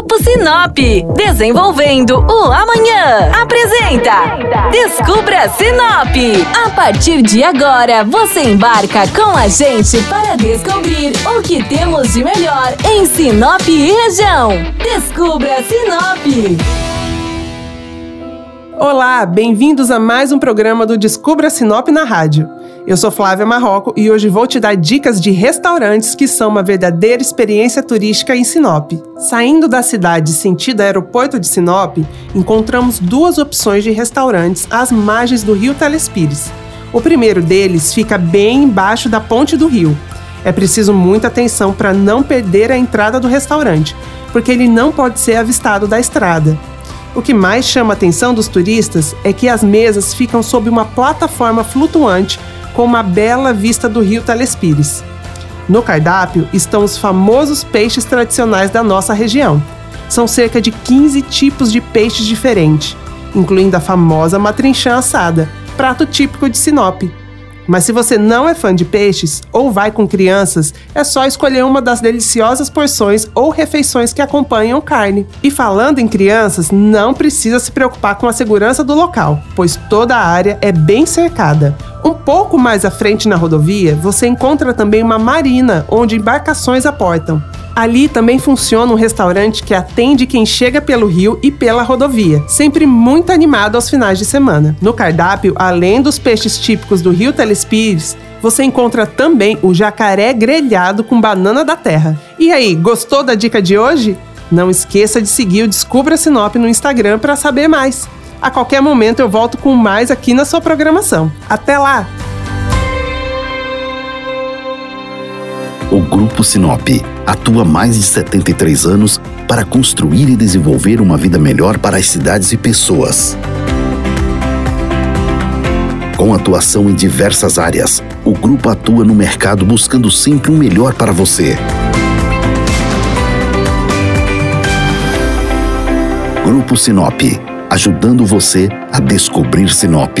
Grupo Sinop, desenvolvendo o amanhã. Apresenta Descubra Sinop. A partir de agora, você embarca com a gente para descobrir o que temos de melhor em Sinop e região. Descubra Sinop. Olá, bem-vindos a mais um programa do Descubra Sinop na rádio. Eu sou Flávia Marroco e hoje vou te dar dicas de restaurantes que são uma verdadeira experiência turística em Sinop. Saindo da cidade sentido aeroporto de Sinop, encontramos duas opções de restaurantes às margens do rio Telespires. O primeiro deles fica bem embaixo da ponte do rio. É preciso muita atenção para não perder a entrada do restaurante, porque ele não pode ser avistado da estrada. O que mais chama a atenção dos turistas é que as mesas ficam sob uma plataforma flutuante com uma bela vista do rio Telespires. No cardápio estão os famosos peixes tradicionais da nossa região. São cerca de 15 tipos de peixes diferentes, incluindo a famosa matrinchã assada, prato típico de Sinop. Mas se você não é fã de peixes ou vai com crianças, é só escolher uma das deliciosas porções ou refeições que acompanham carne. E falando em crianças, não precisa se preocupar com a segurança do local, pois toda a área é bem cercada. Um pouco mais à frente na rodovia, você encontra também uma marina onde embarcações aportam. Ali também funciona um restaurante que atende quem chega pelo rio e pela rodovia, sempre muito animado aos finais de semana. No cardápio, além dos peixes típicos do rio Telespires, você encontra também o jacaré grelhado com banana da terra. E aí, gostou da dica de hoje? Não esqueça de seguir o Descubra Sinop no Instagram para saber mais. A qualquer momento eu volto com mais aqui na sua programação. Até lá! O Grupo Sinop atua mais de 73 anos para construir e desenvolver uma vida melhor para as cidades e pessoas. Com atuação em diversas áreas, o grupo atua no mercado buscando sempre o melhor para você. Grupo Sinop, ajudando você a descobrir Sinop.